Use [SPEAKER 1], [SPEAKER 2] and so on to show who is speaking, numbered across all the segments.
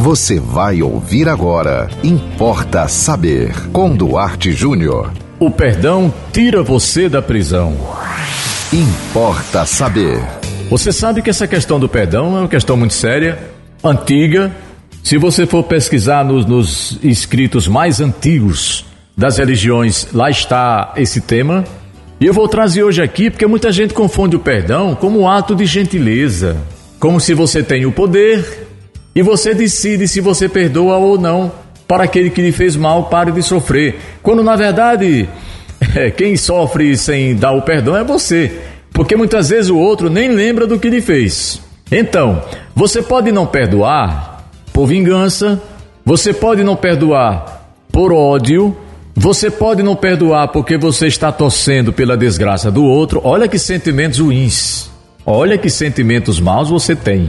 [SPEAKER 1] Você vai ouvir agora. Importa saber. Com Duarte Júnior.
[SPEAKER 2] O perdão tira você da prisão.
[SPEAKER 1] Importa saber.
[SPEAKER 2] Você sabe que essa questão do perdão é uma questão muito séria, antiga. Se você for pesquisar nos, nos escritos mais antigos das religiões, lá está esse tema. E eu vou trazer hoje aqui porque muita gente confunde o perdão como um ato de gentileza, como se você tem o poder e você decide se você perdoa ou não para aquele que lhe fez mal, pare de sofrer. Quando na verdade, quem sofre sem dar o perdão é você, porque muitas vezes o outro nem lembra do que lhe fez. Então, você pode não perdoar por vingança, você pode não perdoar por ódio, você pode não perdoar porque você está torcendo pela desgraça do outro. Olha que sentimentos ruins. Olha que sentimentos maus você tem.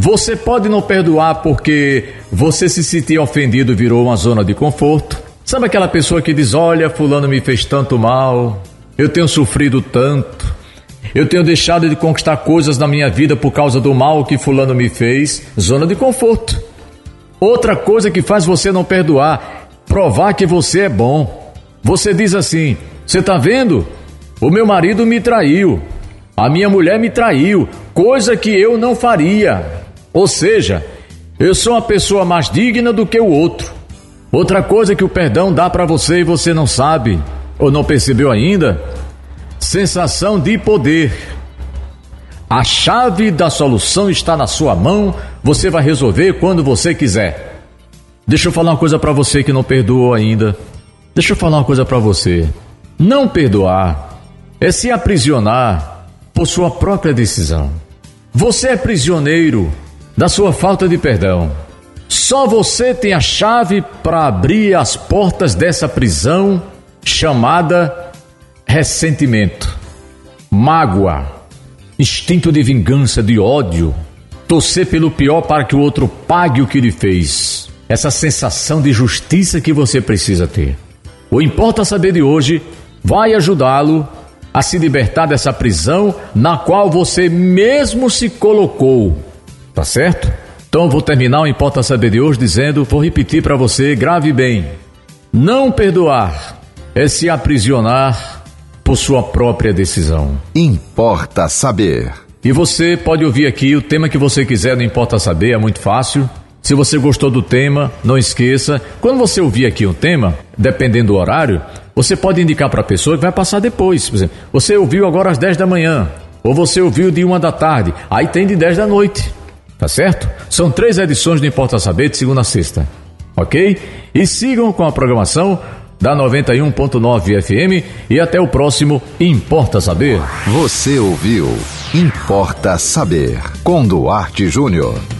[SPEAKER 2] Você pode não perdoar porque você se sentir ofendido virou uma zona de conforto. Sabe aquela pessoa que diz: Olha, Fulano me fez tanto mal, eu tenho sofrido tanto, eu tenho deixado de conquistar coisas na minha vida por causa do mal que Fulano me fez. Zona de conforto. Outra coisa que faz você não perdoar, provar que você é bom. Você diz assim: Você tá vendo? O meu marido me traiu, a minha mulher me traiu, coisa que eu não faria. Ou seja, eu sou uma pessoa mais digna do que o outro. Outra coisa que o perdão dá para você e você não sabe ou não percebeu ainda: sensação de poder. A chave da solução está na sua mão, você vai resolver quando você quiser. Deixa eu falar uma coisa para você que não perdoou ainda. Deixa eu falar uma coisa para você. Não perdoar é se aprisionar por sua própria decisão. Você é prisioneiro da sua falta de perdão. Só você tem a chave para abrir as portas dessa prisão chamada ressentimento, mágoa, instinto de vingança, de ódio, torcer pelo pior para que o outro pague o que lhe fez. Essa sensação de justiça que você precisa ter. O Importa Saber de hoje vai ajudá-lo a se libertar dessa prisão na qual você mesmo se colocou Tá certo? Então vou terminar o Importa Saber de hoje dizendo, vou repetir para você, grave bem. Não perdoar é se aprisionar por sua própria decisão.
[SPEAKER 1] Importa saber.
[SPEAKER 2] E você pode ouvir aqui o tema que você quiser, não importa saber, é muito fácil. Se você gostou do tema, não esqueça, quando você ouvir aqui um tema, dependendo do horário, você pode indicar para a pessoa que vai passar depois. Por exemplo, você ouviu agora às 10 da manhã, ou você ouviu de uma da tarde, aí tem de 10 da noite. Tá certo? São três edições do Importa Saber de segunda a sexta. Ok? E sigam com a programação da 91.9 FM e até o próximo Importa Saber.
[SPEAKER 1] Você ouviu Importa Saber com Duarte Júnior.